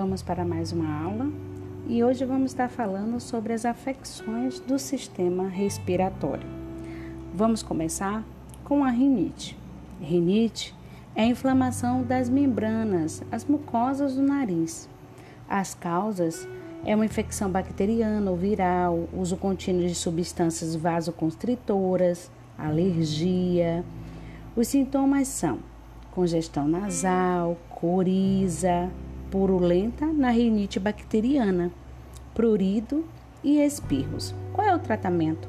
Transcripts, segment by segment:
Vamos para mais uma aula e hoje vamos estar falando sobre as afecções do sistema respiratório. Vamos começar com a rinite. Rinite é a inflamação das membranas, as mucosas do nariz. As causas é uma infecção bacteriana ou viral, uso contínuo de substâncias vasoconstritoras, alergia. Os sintomas são congestão nasal, coriza, purulenta na rinite bacteriana, prurido e espirros. Qual é o tratamento?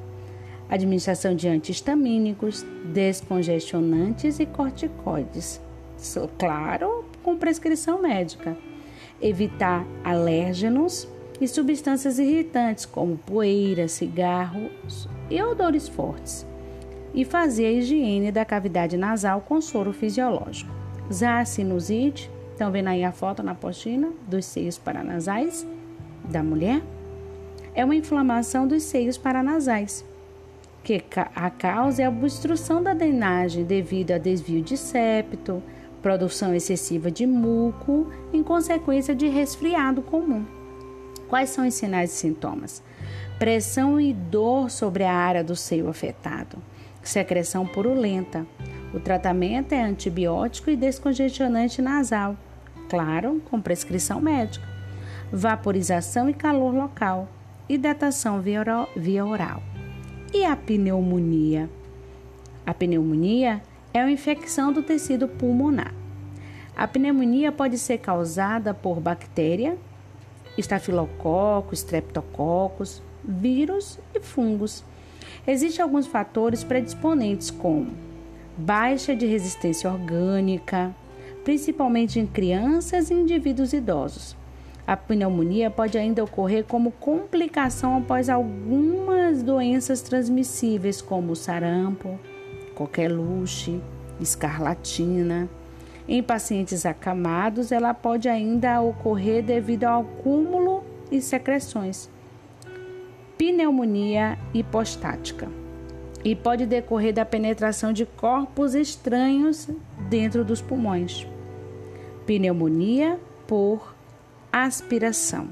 Administração de antihistamínicos, descongestionantes e corticoides. Claro, com prescrição médica. Evitar alérgenos e substâncias irritantes como poeira, cigarros e odores fortes. E fazer a higiene da cavidade nasal com soro fisiológico. Zar sinusite, Estão vendo aí a foto na postina dos seios paranasais da mulher? É uma inflamação dos seios paranasais, que a causa é a obstrução da drenagem devido a desvio de septo, produção excessiva de muco em consequência de resfriado comum. Quais são os sinais e sintomas? Pressão e dor sobre a área do seio afetado, secreção purulenta. O tratamento é antibiótico e descongestionante nasal claro, com prescrição médica, vaporização e calor local, hidratação via oral. E a pneumonia? A pneumonia é uma infecção do tecido pulmonar. A pneumonia pode ser causada por bactéria, estafilococcus, streptococcus, vírus e fungos. Existem alguns fatores predisponentes como baixa de resistência orgânica, principalmente em crianças e indivíduos idosos. A pneumonia pode ainda ocorrer como complicação após algumas doenças transmissíveis, como sarampo, coqueluche, escarlatina. Em pacientes acamados, ela pode ainda ocorrer devido ao acúmulo e secreções. Pneumonia hipostática e pode decorrer da penetração de corpos estranhos dentro dos pulmões. Pneumonia por aspiração.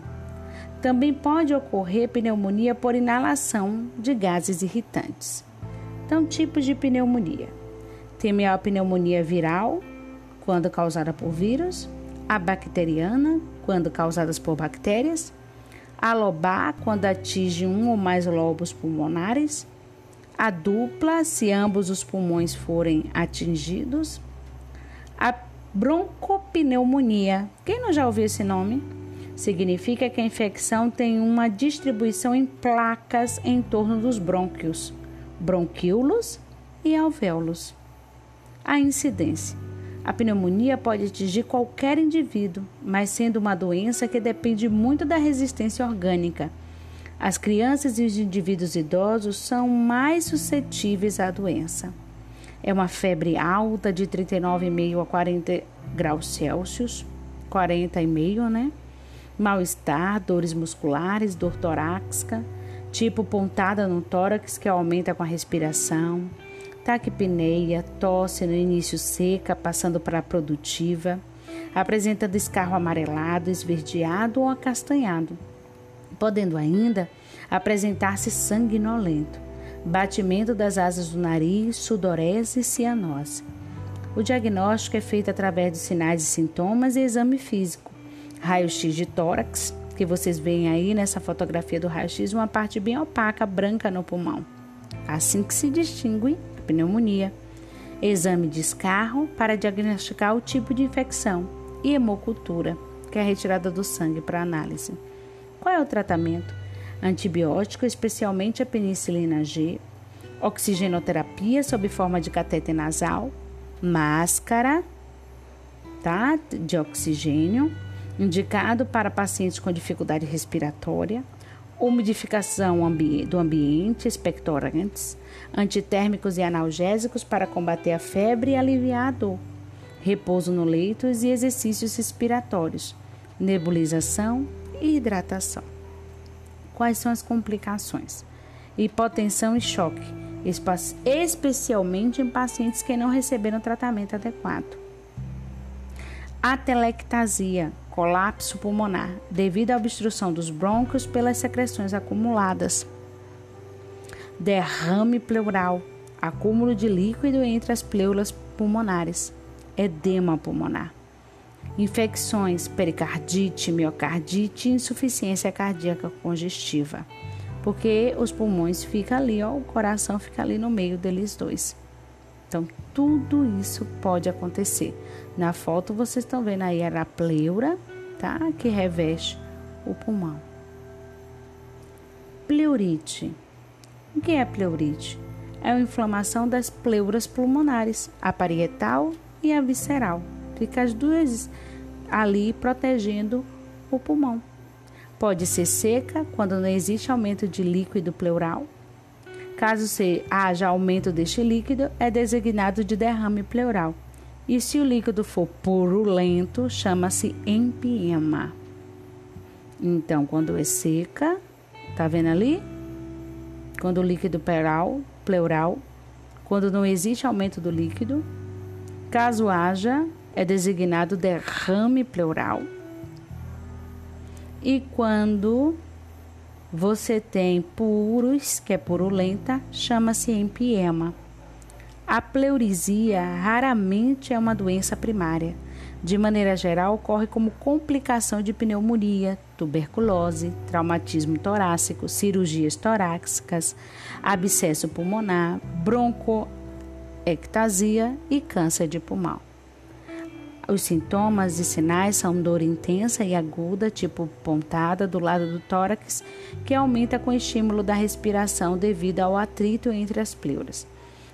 Também pode ocorrer pneumonia por inalação de gases irritantes. Então, tipos de pneumonia: tem a pneumonia viral, quando causada por vírus, a bacteriana, quando causadas por bactérias, a lobar, quando atinge um ou mais lobos pulmonares, a dupla, se ambos os pulmões forem atingidos, a broncopneumonia. Quem não já ouviu esse nome? Significa que a infecção tem uma distribuição em placas em torno dos brônquios, bronquíolos e alvéolos. A incidência. A pneumonia pode atingir qualquer indivíduo, mas sendo uma doença que depende muito da resistência orgânica as crianças e os indivíduos idosos são mais suscetíveis à doença. É uma febre alta de 39,5 a 40 graus Celsius, 40,5, né? Mal-estar, dores musculares, dor torácica, tipo pontada no tórax que aumenta com a respiração, taquipneia, tosse no início seca, passando para produtiva, apresenta descarro amarelado, esverdeado ou acastanhado podendo ainda apresentar-se sanguinolento, batimento das asas do nariz, sudorese e cianose. O diagnóstico é feito através de sinais e sintomas e exame físico. Raio-x de tórax, que vocês veem aí nessa fotografia do raio-x, uma parte bem opaca, branca no pulmão. Assim que se distingue a pneumonia. Exame de escarro para diagnosticar o tipo de infecção e hemocultura, que é a retirada do sangue para análise. Qual é o tratamento? Antibiótico, especialmente a penicilina G, oxigenoterapia sob forma de catéter nasal, máscara, tá? De oxigênio, indicado para pacientes com dificuldade respiratória, umidificação do ambiente, expectorantes, antitérmicos e analgésicos para combater a febre e aliviar a dor, repouso no leito e exercícios respiratórios, nebulização, e hidratação. Quais são as complicações? Hipotensão e choque, especialmente em pacientes que não receberam tratamento adequado. Atelectasia, colapso pulmonar, devido à obstrução dos brônquios pelas secreções acumuladas. Derrame pleural, acúmulo de líquido entre as pleuras pulmonares. Edema pulmonar. Infecções, pericardite, miocardite insuficiência cardíaca congestiva. Porque os pulmões ficam ali, ó, o coração fica ali no meio deles dois. Então, tudo isso pode acontecer. Na foto, vocês estão vendo aí a pleura, tá? Que reveste o pulmão. Pleurite. O que é pleurite? É a inflamação das pleuras pulmonares, a parietal e a visceral. Fica as duas ali protegendo o pulmão. Pode ser seca quando não existe aumento de líquido pleural Caso haja aumento deste líquido, é designado de derrame pleural. E se o líquido for purulento, chama-se empiema. Então, quando é seca, tá vendo ali? Quando o líquido pleural, pleural, quando não existe aumento do líquido, caso haja, é designado derrame pleural. E quando você tem puros, que é purulenta, chama-se empiema. A pleurisia raramente é uma doença primária. De maneira geral, ocorre como complicação de pneumonia, tuberculose, traumatismo torácico, cirurgias torácicas, abscesso pulmonar, broncoectasia e câncer de pulmão. Os sintomas e sinais são dor intensa e aguda, tipo pontada do lado do tórax, que aumenta com o estímulo da respiração devido ao atrito entre as pleuras.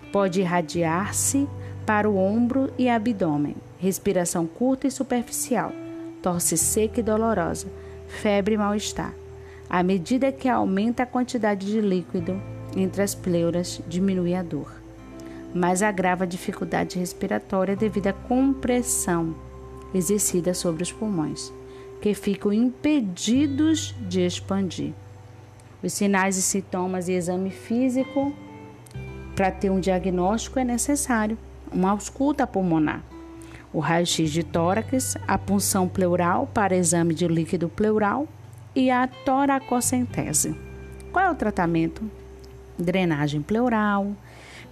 Pode irradiar-se para o ombro e abdômen. Respiração curta e superficial. Tosse seca e dolorosa. Febre e mal-estar. À medida que aumenta a quantidade de líquido entre as pleuras, diminui a dor mas agrava a dificuldade respiratória devido à compressão exercida sobre os pulmões, que ficam impedidos de expandir. Os sinais e sintomas e exame físico para ter um diagnóstico é necessário uma ausculta pulmonar, o raio-x de tórax, a punção pleural para exame de líquido pleural e a toracocentese. Qual é o tratamento? Drenagem pleural,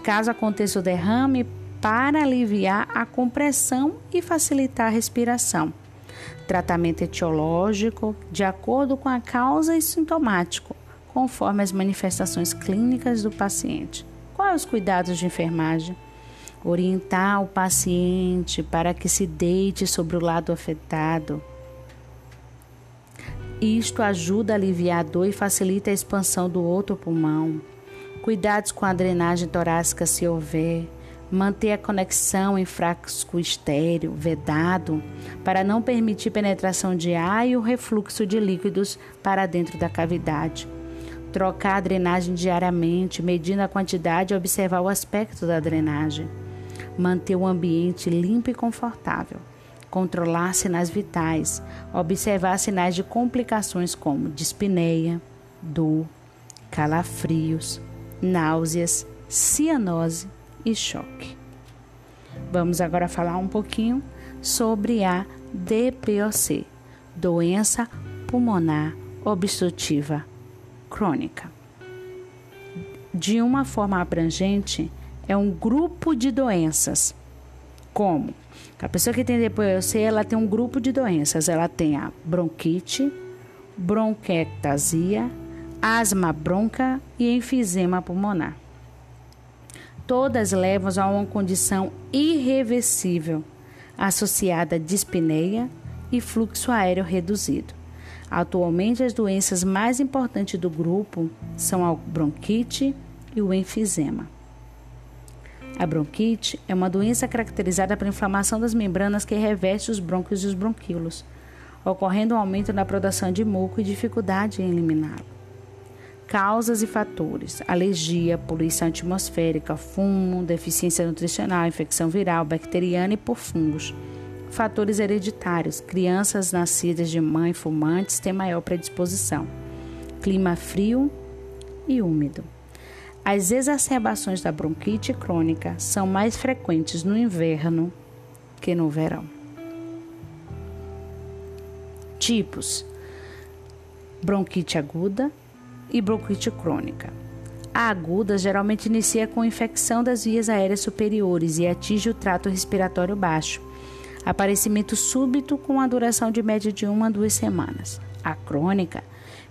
caso aconteça o derrame, para aliviar a compressão e facilitar a respiração. Tratamento etiológico de acordo com a causa e sintomático, conforme as manifestações clínicas do paciente. Quais os cuidados de enfermagem? Orientar o paciente para que se deite sobre o lado afetado. Isto ajuda a aliviar a dor e facilita a expansão do outro pulmão. Cuidados com a drenagem torácica se houver. Manter a conexão em frasco estéreo, vedado, para não permitir penetração de ar e o refluxo de líquidos para dentro da cavidade. Trocar a drenagem diariamente, medindo a quantidade e observar o aspecto da drenagem. Manter o ambiente limpo e confortável. Controlar sinais vitais. Observar sinais de complicações como dispneia, dor, calafrios, náuseas, cianose e choque. Vamos agora falar um pouquinho sobre a DPOC, doença pulmonar obstrutiva crônica. De uma forma abrangente, é um grupo de doenças. Como? A pessoa que tem DPOC, ela tem um grupo de doenças. Ela tem a bronquite, bronquiectasia, asma bronca e enfisema pulmonar. Todas levam a uma condição irreversível associada a dispneia e fluxo aéreo reduzido. Atualmente, as doenças mais importantes do grupo são a bronquite e o enfisema. A bronquite é uma doença caracterizada pela inflamação das membranas que reveste os brônquios e os bronquíolos, ocorrendo um aumento na produção de muco e dificuldade em eliminá-lo. Causas e fatores: alergia, poluição atmosférica, fumo, deficiência nutricional, infecção viral, bacteriana e por fungos. Fatores hereditários: crianças nascidas de mãe fumantes têm maior predisposição. Clima frio e úmido. As exacerbações da bronquite crônica são mais frequentes no inverno que no verão. Tipos: bronquite aguda e bronquite crônica. A aguda geralmente inicia com infecção das vias aéreas superiores e atinge o trato respiratório baixo. Aparecimento súbito com a duração de média de uma a duas semanas. A crônica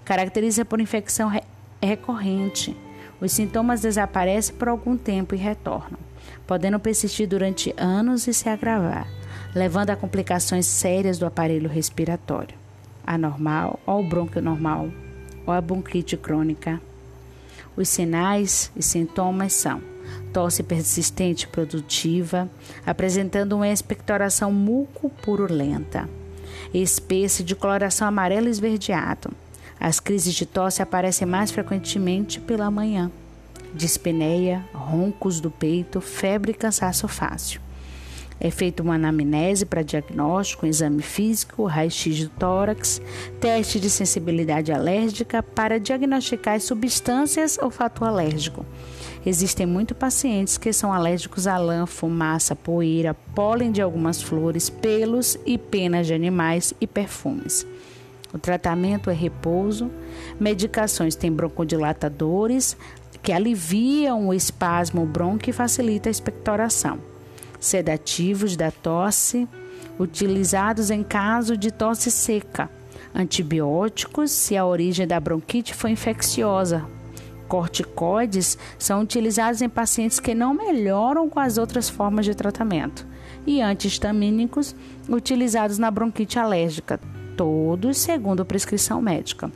caracteriza por infecção re recorrente. Os sintomas desaparecem por algum tempo e retornam, podendo persistir durante anos e se agravar, levando a complicações sérias do aparelho respiratório. Anormal ou bronquio normal ou a bronquite crônica os sinais e sintomas são tosse persistente produtiva, apresentando uma expectoração muco-purulenta, espessa de coloração amarelo esverdeado. As crises de tosse aparecem mais frequentemente pela manhã. Dispneia, roncos do peito, febre e cansaço fácil. É feita uma anamnese para diagnóstico, exame físico, raio-x do tórax, teste de sensibilidade alérgica para diagnosticar as substâncias ou fator alérgico. Existem muitos pacientes que são alérgicos a lã, fumaça, poeira, pólen de algumas flores, pelos e penas de animais e perfumes. O tratamento é repouso, medicações têm broncodilatadores que aliviam o espasmo bronco e facilita a expectoração sedativos da tosse, utilizados em caso de tosse seca, antibióticos se a origem da bronquite foi infecciosa. Corticoides são utilizados em pacientes que não melhoram com as outras formas de tratamento. E antihistamínicos utilizados na bronquite alérgica, todos segundo prescrição médica.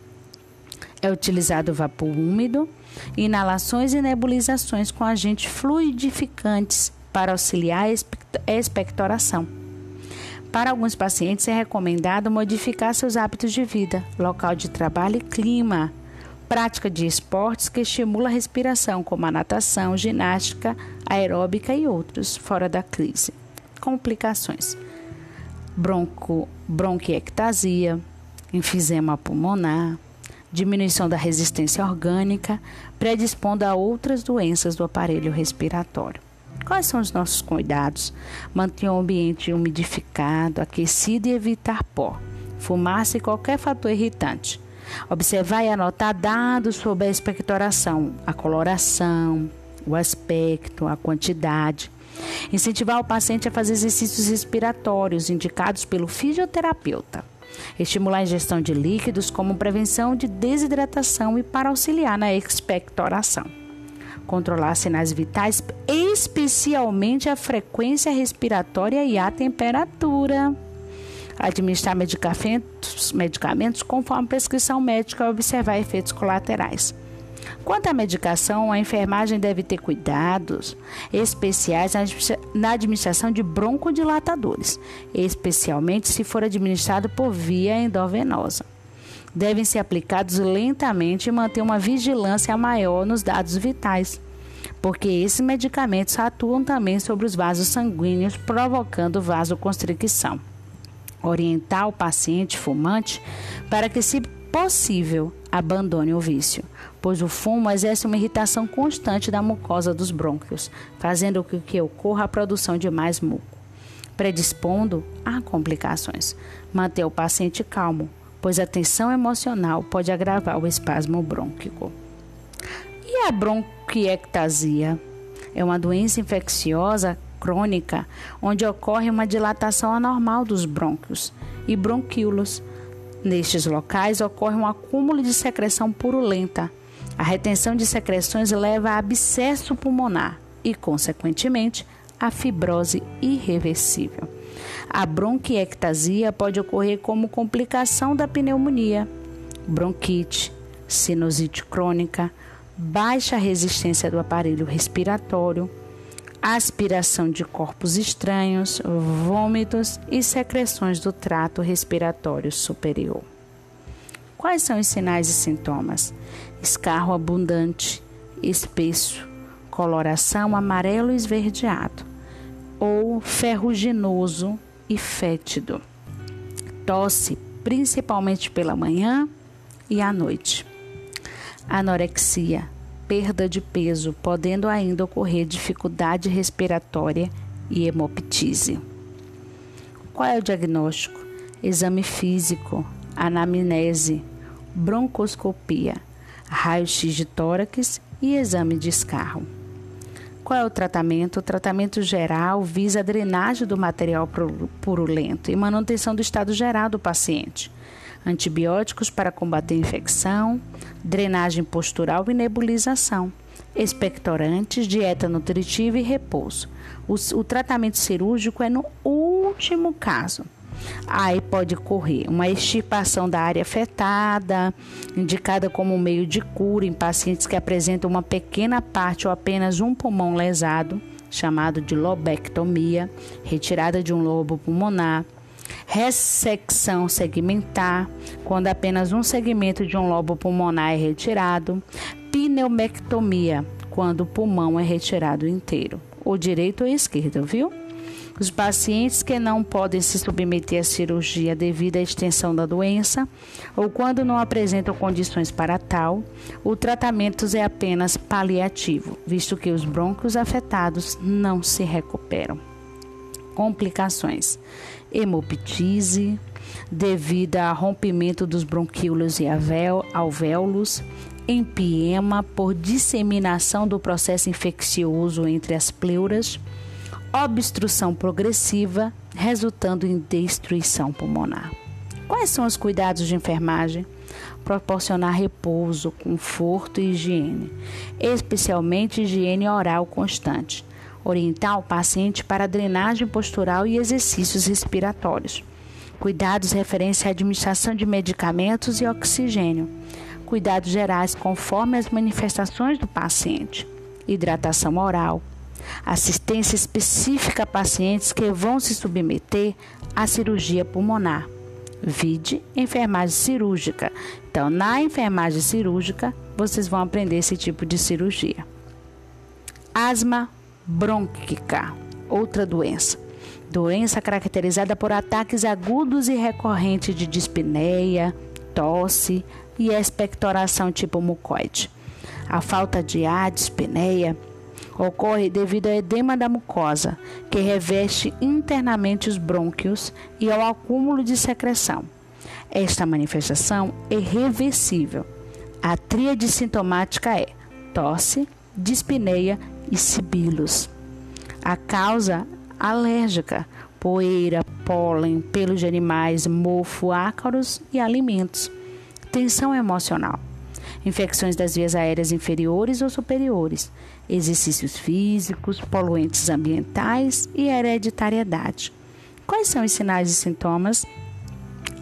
É utilizado vapor úmido, inalações e nebulizações com agentes fluidificantes para auxiliar a expectoração. Para alguns pacientes é recomendado modificar seus hábitos de vida, local de trabalho e clima. Prática de esportes que estimula a respiração, como a natação, ginástica, aeróbica e outros, fora da crise. Complicações: bronco, bronquiectasia, enfisema pulmonar, diminuição da resistência orgânica, predispondo a outras doenças do aparelho respiratório. Quais são os nossos cuidados? Manter o ambiente umidificado, aquecido e evitar pó, fumaça e qualquer fator irritante. Observar e anotar dados sobre a expectoração, a coloração, o aspecto, a quantidade. Incentivar o paciente a fazer exercícios respiratórios indicados pelo fisioterapeuta. Estimular a ingestão de líquidos como prevenção de desidratação e para auxiliar na expectoração controlar sinais vitais, especialmente a frequência respiratória e a temperatura. Administrar medicamentos, medicamentos conforme prescrição médica e observar efeitos colaterais. Quanto à medicação, a enfermagem deve ter cuidados especiais na administração de broncodilatadores, especialmente se for administrado por via endovenosa devem ser aplicados lentamente e manter uma vigilância maior nos dados vitais, porque esses medicamentos atuam também sobre os vasos sanguíneos, provocando vasoconstricção. Orientar o paciente fumante para que, se possível, abandone o vício, pois o fumo exerce uma irritação constante da mucosa dos brônquios, fazendo com que ocorra a produção de mais muco, predispondo a complicações. Manter o paciente calmo, pois a tensão emocional pode agravar o espasmo brônquico. E a bronquiectasia? É uma doença infecciosa crônica onde ocorre uma dilatação anormal dos brônquios e bronquíolos. Nestes locais ocorre um acúmulo de secreção purulenta. A retenção de secreções leva a abscesso pulmonar e, consequentemente, a fibrose irreversível. A bronquiectasia pode ocorrer como complicação da pneumonia, bronquite, sinusite crônica, baixa resistência do aparelho respiratório, aspiração de corpos estranhos, vômitos e secreções do trato respiratório superior. Quais são os sinais e sintomas? Escarro abundante, espesso, coloração amarelo esverdeado ou ferruginoso e fétido. Tosse principalmente pela manhã e à noite. Anorexia, perda de peso, podendo ainda ocorrer dificuldade respiratória e hemoptise. Qual é o diagnóstico? Exame físico, anamnese, broncoscopia, raio-x de tórax e exame de escarro. Qual é o tratamento? O tratamento geral visa a drenagem do material purulento e manutenção do estado geral do paciente. Antibióticos para combater infecção, drenagem postural e nebulização, expectorantes, dieta nutritiva e repouso. O, o tratamento cirúrgico é no último caso. Aí pode ocorrer uma extirpação da área afetada, indicada como meio de cura em pacientes que apresentam uma pequena parte ou apenas um pulmão lesado, chamado de lobectomia, retirada de um lobo pulmonar. Ressecção segmentar, quando apenas um segmento de um lobo pulmonar é retirado. Pneumectomia, quando o pulmão é retirado inteiro, ou direito ou esquerdo, viu? Os pacientes que não podem se submeter à cirurgia devido à extensão da doença ou quando não apresentam condições para tal, o tratamento é apenas paliativo, visto que os brônquios afetados não se recuperam. Complicações: hemoptise, devido a rompimento dos bronquíolos e alvéolos, empiema por disseminação do processo infeccioso entre as pleuras obstrução progressiva, resultando em destruição pulmonar. Quais são os cuidados de enfermagem? Proporcionar repouso, conforto e higiene, especialmente higiene oral constante. Orientar o paciente para drenagem postural e exercícios respiratórios. Cuidados referentes à administração de medicamentos e oxigênio. Cuidados gerais conforme as manifestações do paciente. Hidratação oral, assistência específica a pacientes que vão se submeter à cirurgia pulmonar. Vide enfermagem cirúrgica. Então, na enfermagem cirúrgica, vocês vão aprender esse tipo de cirurgia. Asma brônquica, outra doença. Doença caracterizada por ataques agudos e recorrentes de dispneia, tosse e expectoração tipo mucoide. A falta de ar, dispneia, ocorre devido ao edema da mucosa, que reveste internamente os brônquios e ao acúmulo de secreção. Esta manifestação é reversível. A tríade sintomática é tosse, dispneia e sibilos. A causa alérgica, poeira, pólen, pelos de animais, mofo, ácaros e alimentos. Tensão emocional infecções das vias aéreas inferiores ou superiores, exercícios físicos, poluentes ambientais e hereditariedade. Quais são os sinais e sintomas?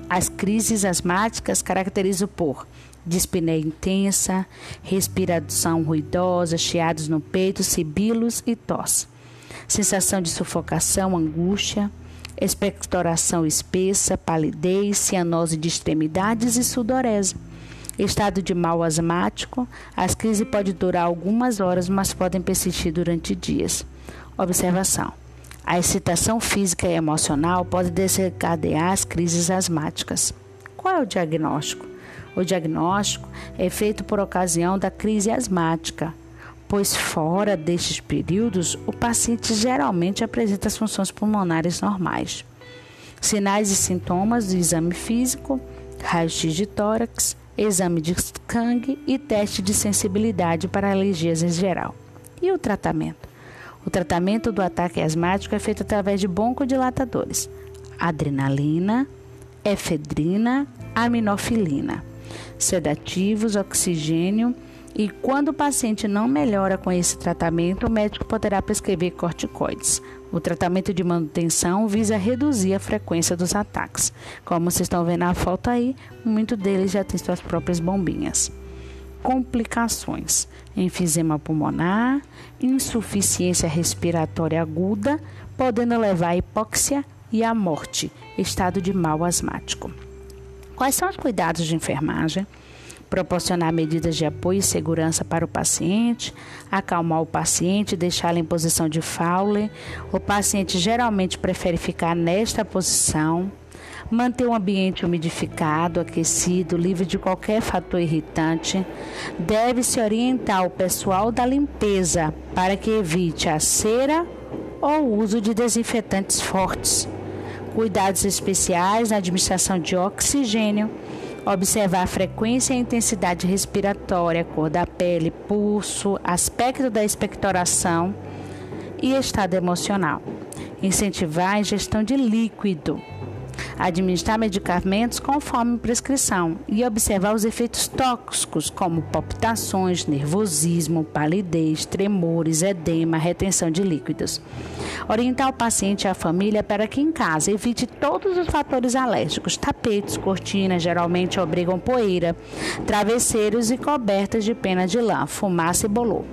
As crises asmáticas caracterizam por dispneia intensa, respiração ruidosa, chiados no peito, sibilos e tosse. Sensação de sufocação, angústia, expectoração espessa, palidez, cianose de extremidades e sudorese. Estado de mal asmático, as crises podem durar algumas horas, mas podem persistir durante dias. Observação: a excitação física e emocional pode desencadear as crises asmáticas. Qual é o diagnóstico? O diagnóstico é feito por ocasião da crise asmática, pois fora destes períodos, o paciente geralmente apresenta as funções pulmonares normais. Sinais e sintomas do exame físico, raio-x de tórax, exame de sangue e teste de sensibilidade para alergias em geral. E o tratamento? O tratamento do ataque asmático é feito através de broncodilatadores, adrenalina, efedrina, aminofilina, sedativos, oxigênio e quando o paciente não melhora com esse tratamento, o médico poderá prescrever corticoides. O tratamento de manutenção visa reduzir a frequência dos ataques. Como vocês estão vendo na foto aí, muito deles já tem suas próprias bombinhas. Complicações: enfisema pulmonar, insuficiência respiratória aguda, podendo levar à hipóxia e à morte, estado de mal asmático. Quais são os cuidados de enfermagem? Proporcionar medidas de apoio e segurança para o paciente, acalmar o paciente, deixá-lo em posição de Fowler. O paciente geralmente prefere ficar nesta posição. Manter o ambiente umidificado, aquecido, livre de qualquer fator irritante. Deve-se orientar o pessoal da limpeza para que evite a cera ou o uso de desinfetantes fortes. Cuidados especiais na administração de oxigênio Observar a frequência e a intensidade respiratória, cor da pele, pulso, aspecto da expectoração e estado emocional. Incentivar a ingestão de líquido administrar medicamentos conforme prescrição e observar os efeitos tóxicos, como palpitações, nervosismo, palidez, tremores, edema, retenção de líquidos. Orientar o paciente e a família para que em casa evite todos os fatores alérgicos. Tapetes, cortinas geralmente obrigam poeira, travesseiros e cobertas de pena de lã, fumaça e bolor.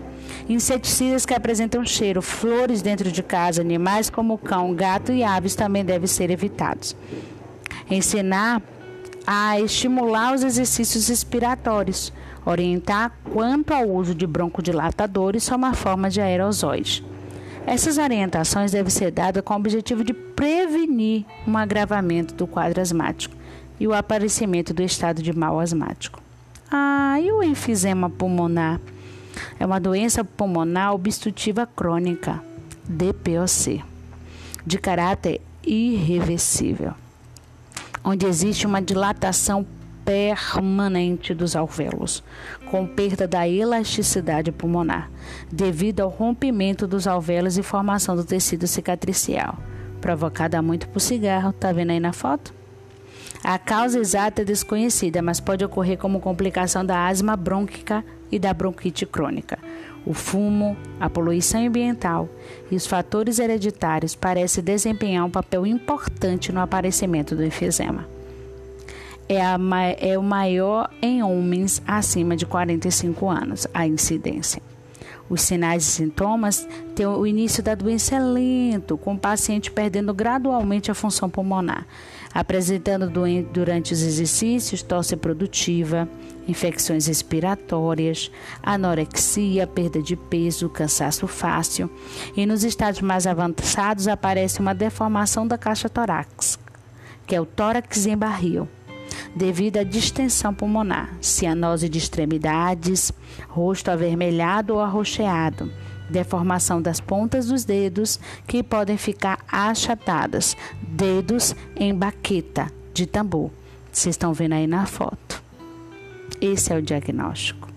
Inseticidas que apresentam cheiro, flores dentro de casa, animais como cão, gato e aves também devem ser evitados. Ensinar a estimular os exercícios respiratórios, orientar quanto ao uso de broncodilatadores são uma forma de aerosóis. Essas orientações devem ser dadas com o objetivo de prevenir um agravamento do quadro asmático e o aparecimento do estado de mal asmático. Ah, e o enfisema pulmonar? É uma doença pulmonar obstrutiva crônica, DPOC, de caráter irreversível, onde existe uma dilatação permanente dos alvéolos, com perda da elasticidade pulmonar, devido ao rompimento dos alvéolos e formação do tecido cicatricial, provocada muito por cigarro. Tá vendo aí na foto? A causa exata é desconhecida, mas pode ocorrer como complicação da asma brônquica e da bronquite crônica. O fumo, a poluição ambiental e os fatores hereditários parecem desempenhar um papel importante no aparecimento do enfisema. É, a, é o maior em homens acima de 45 anos, a incidência. Os sinais e sintomas têm o início da doença lento, com o paciente perdendo gradualmente a função pulmonar, apresentando durante os exercícios tosse produtiva, infecções respiratórias, anorexia, perda de peso, cansaço fácil, e nos estádios mais avançados aparece uma deformação da caixa torácica, que é o tórax em barril devido à distensão pulmonar, cianose de extremidades, rosto avermelhado ou arroxeado, deformação das pontas dos dedos que podem ficar achatadas, dedos em baqueta de tambor. Vocês estão vendo aí na foto. Esse é o diagnóstico.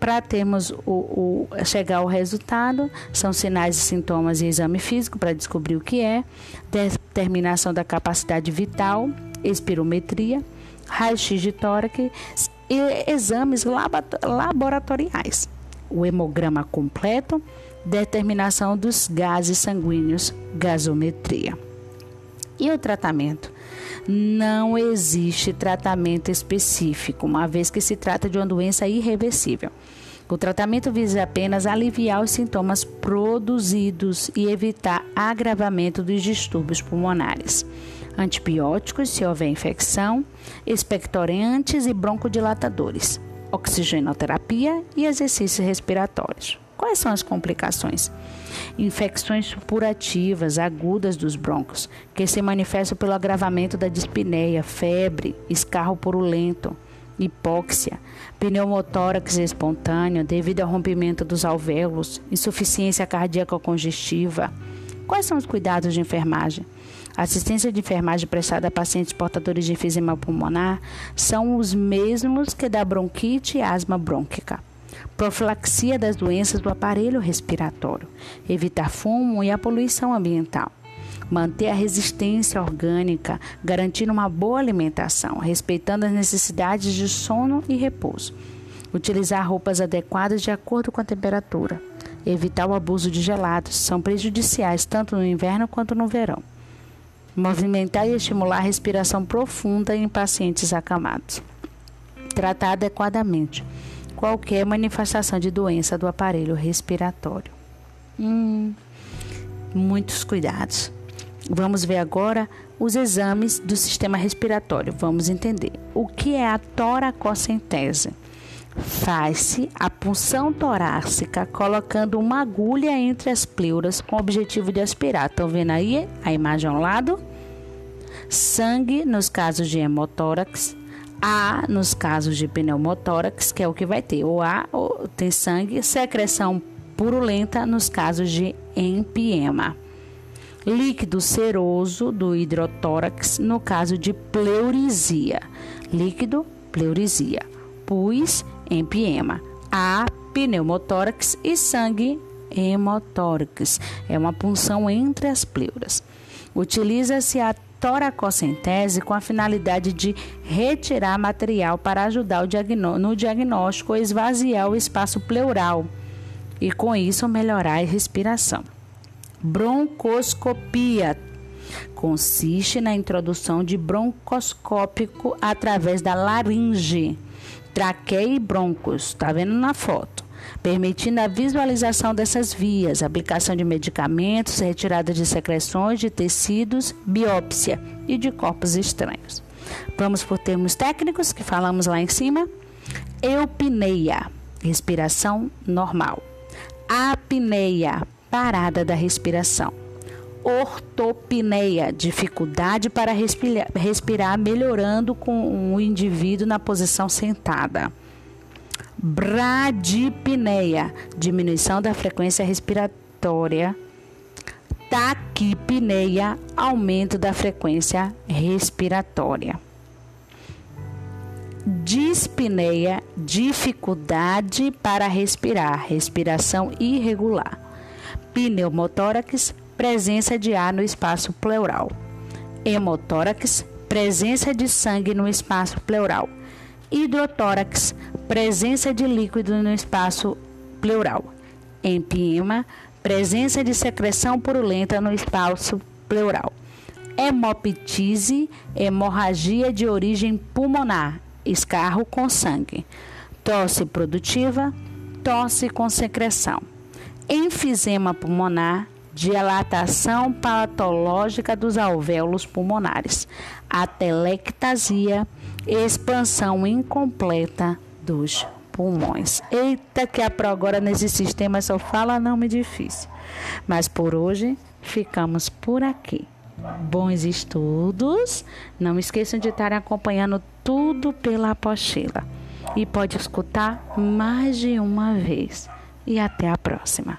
Para termos o, o, chegar ao resultado, são sinais e sintomas e exame físico para descobrir o que é, determinação da capacidade vital, espirometria, raio-x de tórax e exames laboratoriais. O hemograma completo, determinação dos gases sanguíneos, gasometria. E o tratamento? Não existe tratamento específico, uma vez que se trata de uma doença irreversível. O tratamento visa apenas aliviar os sintomas produzidos e evitar agravamento dos distúrbios pulmonares antibióticos se houver infecção, expectorantes e broncodilatadores, oxigenoterapia e exercícios respiratórios. Quais são as complicações? Infecções supurativas agudas dos broncos, que se manifestam pelo agravamento da dispneia, febre, escarro purulento, hipóxia, pneumotórax espontâneo devido ao rompimento dos alvéolos, insuficiência cardíaca congestiva. Quais são os cuidados de enfermagem? Assistência de enfermagem prestada a pacientes portadores de enfisema pulmonar são os mesmos que da bronquite e asma brônquica. Profilaxia das doenças do aparelho respiratório, evitar fumo e a poluição ambiental manter a resistência orgânica, garantindo uma boa alimentação, respeitando as necessidades de sono e repouso. Utilizar roupas adequadas de acordo com a temperatura. Evitar o abuso de gelados, são prejudiciais tanto no inverno quanto no verão. Movimentar e estimular a respiração profunda em pacientes acamados. Tratar adequadamente qualquer manifestação de doença do aparelho respiratório. Hum, muitos cuidados. Vamos ver agora os exames do sistema respiratório. Vamos entender o que é a toracocentese. Faz-se a punção torácica colocando uma agulha entre as pleuras com o objetivo de aspirar. Estão vendo aí a imagem ao lado? Sangue nos casos de hemotórax, A nos casos de pneumotórax, que é o que vai ter. O A tem sangue, secreção purulenta nos casos de empiema. líquido seroso do hidrotórax no caso de pleurisia, líquido pleurisia, pus empiema, a pneumotórax e sangue hemotórax, é uma punção entre as pleuras. Utiliza-se a toracocentese com a finalidade de retirar material para ajudar no diagnóstico ou esvaziar o espaço pleural e com isso melhorar a respiração. Broncoscopia consiste na introdução de broncoscópico através da laringe, traqueia e broncos, tá vendo na foto, permitindo a visualização dessas vias, aplicação de medicamentos, retirada de secreções de tecidos, biópsia e de corpos estranhos. Vamos por termos técnicos que falamos lá em cima. Eupneia, respiração normal. Apneia, parada da respiração. Ortopneia, dificuldade para respirar, respirar melhorando com o indivíduo na posição sentada. Bradipneia, diminuição da frequência respiratória. Taquipneia, aumento da frequência respiratória dispneia, dificuldade para respirar, respiração irregular. Pneumotórax, presença de ar no espaço pleural. Hemotórax, presença de sangue no espaço pleural. Hidrotórax, presença de líquido no espaço pleural. Empiema, presença de secreção purulenta no espaço pleural. Hemoptise, hemorragia de origem pulmonar, escarro com sangue, tosse produtiva, tosse com secreção, enfisema pulmonar, dilatação patológica dos alvéolos pulmonares, atelectasia, expansão incompleta dos pulmões. Eita, que a agora nesse sistema só fala nome difícil. Mas por hoje ficamos por aqui bons estudos. Não esqueçam de estar acompanhando tudo pela apostila. E pode escutar mais de uma vez. E até a próxima.